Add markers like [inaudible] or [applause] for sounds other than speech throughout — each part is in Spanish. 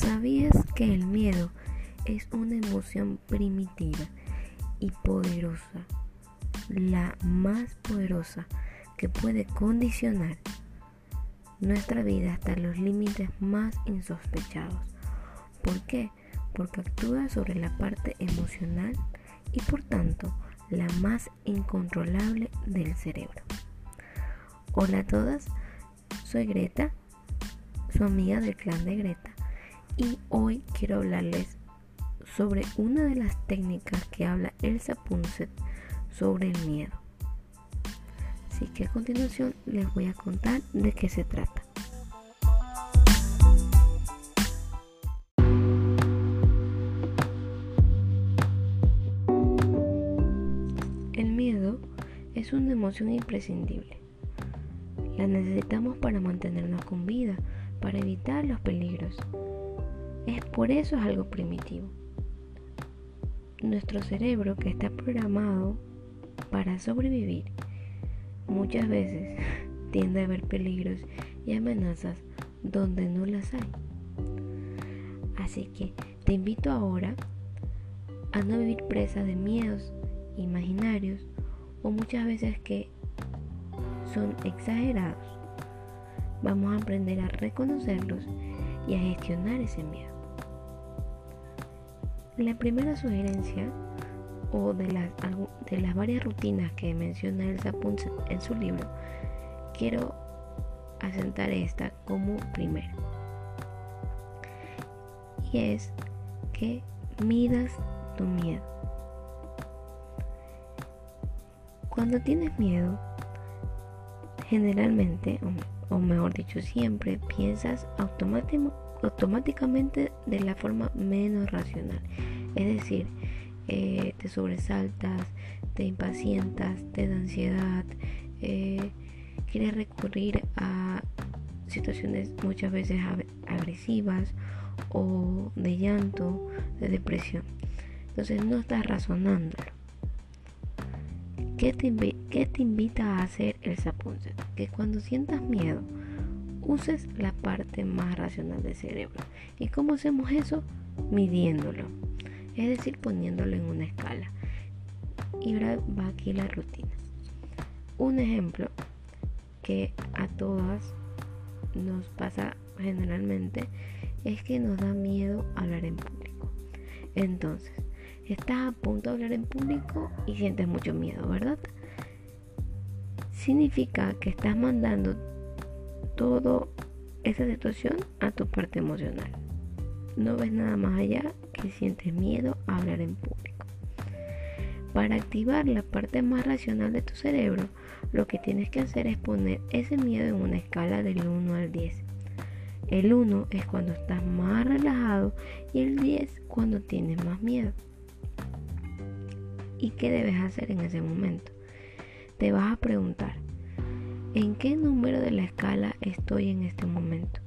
¿Sabías que el miedo es una emoción primitiva y poderosa, la más poderosa que puede condicionar nuestra vida hasta los límites más insospechados? ¿Por qué? Porque actúa sobre la parte emocional y por tanto la más incontrolable del cerebro. Hola a todas, soy Greta, su amiga del clan de Greta, y hoy quiero hablarles sobre una de las técnicas que habla Elsa Punset sobre el miedo. Así que a continuación les voy a contar de qué se trata. El miedo es una emoción imprescindible. La necesitamos para mantenernos con vida, para evitar los peligros. Es por eso es algo primitivo. Nuestro cerebro que está programado para sobrevivir muchas veces [laughs] tiende a ver peligros y amenazas donde no las hay. Así que te invito ahora a no vivir presa de miedos imaginarios o muchas veces que son exagerados. Vamos a aprender a reconocerlos y a gestionar ese miedo. La primera sugerencia o de las, de las varias rutinas que menciona Elsa Punz en su libro, quiero asentar esta como primera. Y es que midas tu miedo. Cuando tienes miedo, generalmente, o, mejor dicho siempre, piensas automáticamente de la forma menos racional. Es decir, eh, te sobresaltas, te impacientas, te da ansiedad, eh, quieres recurrir a situaciones muchas veces agresivas o de llanto, de depresión. Entonces no estás razonándolo. ¿Qué te, invita a hacer el Sapunset? Que cuando sientas miedo, uses la parte más racional del cerebro. ¿Y cómo hacemos eso? Midiéndolo. Es decir, poniéndolo en una escala. Y va aquí la rutina. Un ejemplo que a todas nos pasa generalmente es que nos da miedo hablar en público. Entonces, estás a punto de hablar en público y sientes mucho miedo, ¿verdad? Significa que estás mandando toda esa situación a tu parte emocional. No ves nada más allá que sientes miedo a hablar en público. Para activar la parte más racional de tu cerebro, lo que tienes que hacer es poner ese miedo en una escala del 1 al 10. El 1 es cuando estás más relajado y el 10 cuando tienes más miedo y qué debes hacer en ese momento. Te vas a preguntar, ¿en qué número de la escala estoy en este momento?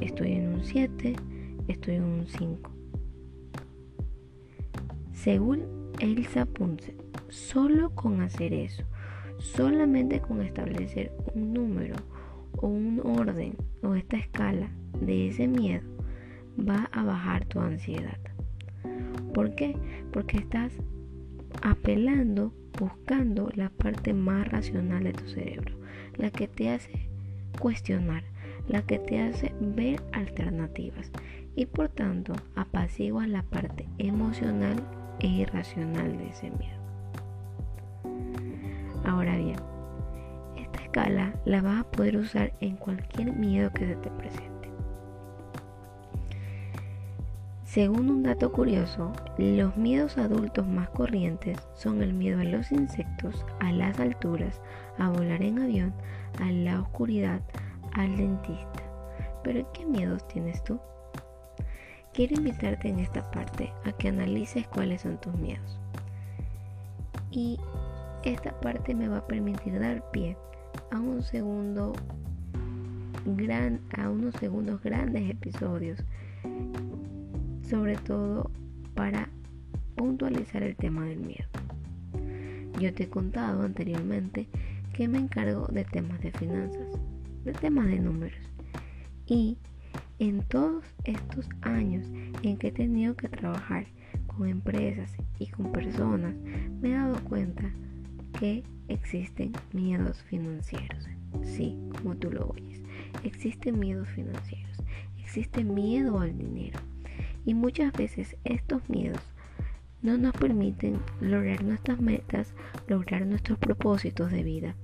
¿Estoy en un 7? ¿Estoy en un 5? Según Elsa Punce, solo con hacer eso, solamente con establecer un número o un orden o esta escala de ese miedo, va a bajar tu ansiedad. ¿Por qué? Porque estás apelando, buscando la parte más racional de tu cerebro, la que te hace cuestionar, la que te hace ver alternativas y por tanto apaciguas la parte emocional e irracional de ese miedo. Ahora bien, esta escala la vas a poder usar en cualquier miedo que se te presente. Según un dato curioso, los miedos adultos más corrientes son el miedo a los insectos, a las alturas, a volar en avión, a la oscuridad, al dentista. Pero ¿qué miedos tienes tú? Quiero invitarte en esta parte a que analices cuáles son tus miedos. Y esta parte me va a permitir dar pie a un segundo gran a unos segundos grandes episodios sobre todo para puntualizar el tema del miedo. Yo te he contado anteriormente que me encargo de temas de finanzas, de temas de números. Y En todos estos años en que he tenido que trabajar con empresas y con personas, me he dado cuenta que existen miedos financieros. Sí, como tú lo oyes, existen miedos financieros, existe miedo al dinero. Y muchas veces estos miedos no nos permiten lograr nuestras metas, lograr nuestros propósitos de vida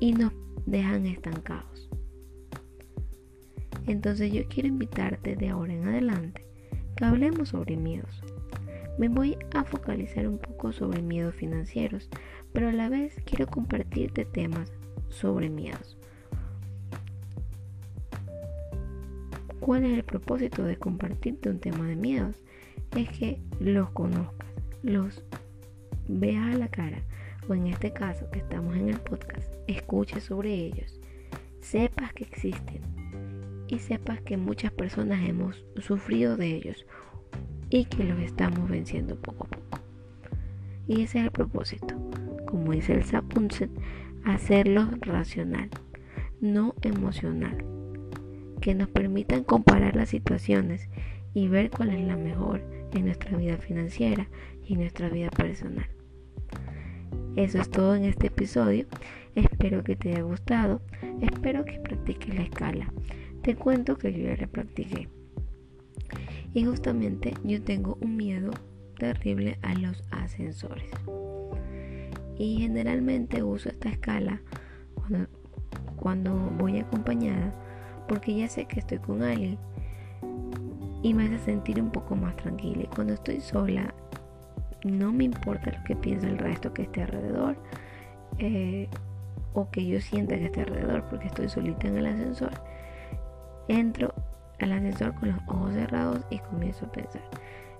y nos dejan estancados. Entonces yo quiero invitarte de ahora en adelante que hablemos sobre miedos. Me voy a focalizar un poco sobre miedos financieros, pero a la vez quiero compartirte temas sobre miedos. ¿Cuál es el propósito de compartirte un tema de miedos? Es que los conozcas, los veas a la cara, o en este caso que estamos en el podcast, escuches sobre ellos, sepas que existen y sepas que muchas personas hemos sufrido de ellos y que los estamos venciendo poco a poco. Y ese es el propósito, como dice el Sapunset, hacerlo racional, no emocional, que nos permitan comparar las situaciones y ver cuál es la mejor en nuestra vida financiera y nuestra vida personal. Eso es todo en este episodio. Espero que te haya gustado. Espero que practiques la escala. Te cuento que yo ya la practiqué. Y justamente yo tengo un miedo terrible a los ascensores. Y generalmente uso esta escala cuando, voy acompañada porque ya sé que estoy con alguien y me hace sentir un poco más tranquila. Y cuando estoy sola, no me importa lo que piense el resto que esté alrededor eh, o que yo sienta que esté alrededor porque estoy solita en el ascensor Entro al ascensor con los ojos cerrados y comienzo a pensar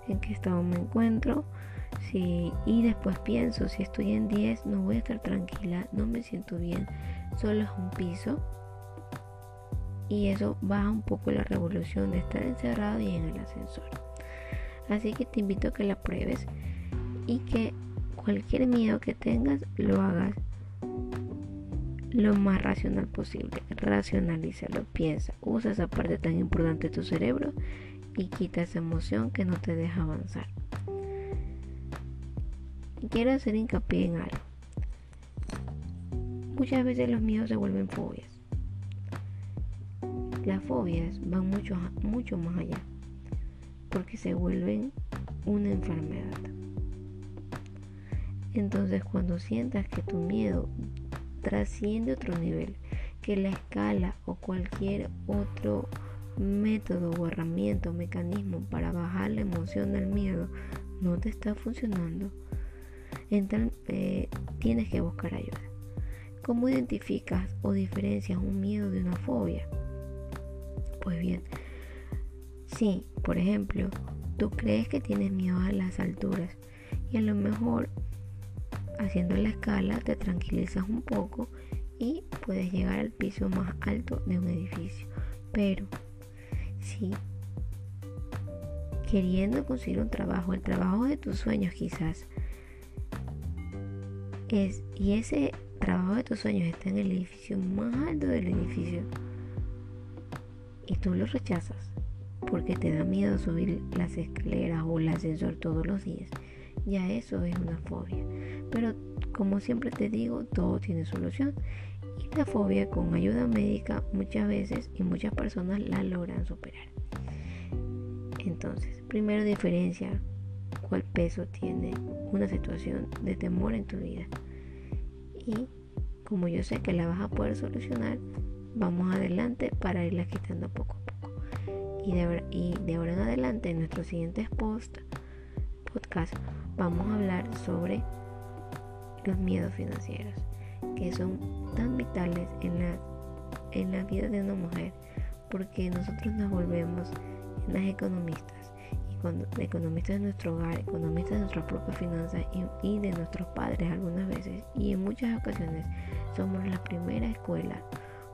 en qué estado me encuentro. Si, y después pienso, si estoy en 10 no voy a estar tranquila, no me siento bien, solo es un piso. Y eso baja un poco la revolución de estar encerrado y en el ascensor. Así que te invito a que la pruebes y que cualquier miedo que tengas lo hagas lo más racional posible. Racionalízalo, piensa, usa esa parte tan importante de tu cerebro y quita esa emoción que no te deja avanzar. Quiero hacer hincapié en algo. Muchas veces los miedos se vuelven fobias. Las fobias van mucho, mucho más allá porque se vuelven una enfermedad. Entonces cuando sientas que tu miedo trasciende otro nivel, que la escala o cualquier otro método o herramienta o mecanismo para bajar la emoción del miedo no te está funcionando, entonces eh, tienes que buscar ayuda. ¿Cómo identificas o diferencias un miedo de una fobia? Pues bien, si por ejemplo tú crees que tienes miedo a las alturas y a lo mejor Haciendo la escala te tranquilizas un poco y puedes llegar al piso más alto de un edificio. Pero si queriendo conseguir un trabajo, el trabajo de tus sueños quizás, es, y ese trabajo de tus sueños está en el edificio más alto del edificio, y tú lo rechazas porque te da miedo subir las escaleras o el ascensor todos los días, ya eso es una fobia. Pero como siempre te digo, todo tiene solución. Y la fobia con ayuda médica muchas veces y muchas personas la logran superar. Entonces, primero diferencia cuál peso tiene una situación de temor en tu vida. Y como yo sé que la vas a poder solucionar, vamos adelante para irla quitando poco a poco. Y de, y de ahora en adelante, en nuestros siguientes post, podcast, vamos a hablar sobre los miedos financieros, que son tan vitales en la, en la vida de una mujer, porque nosotros nos volvemos las economistas, y cuando economistas de nuestro hogar, economistas de nuestras propias finanzas y, y de nuestros padres algunas veces, y en muchas ocasiones somos la primera escuela,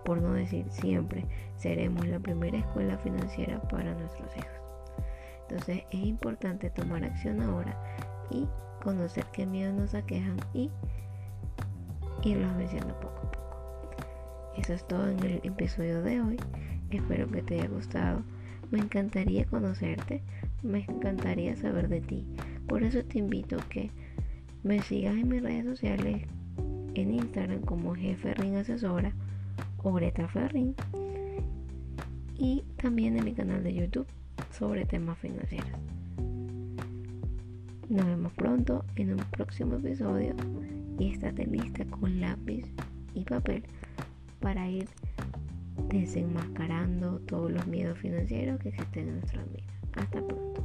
por no decir siempre, seremos la primera escuela financiera para nuestros hijos. Entonces es importante tomar acción ahora y conocer qué miedos nos aquejan y irlos venciendo poco a poco. Eso es todo en el episodio de hoy. Espero que te haya gustado. Me encantaría conocerte, me encantaría saber de ti. Por eso te invito a que me sigas en mis redes sociales, en Instagram como Jefe Ring Asesora o Greta Ferrin y también en mi canal de YouTube sobre temas financieros. Nos vemos pronto en un próximo episodio y estate lista con lápiz y papel para ir desenmascarando todos los miedos financieros que existen en nuestras vidas. Hasta pronto.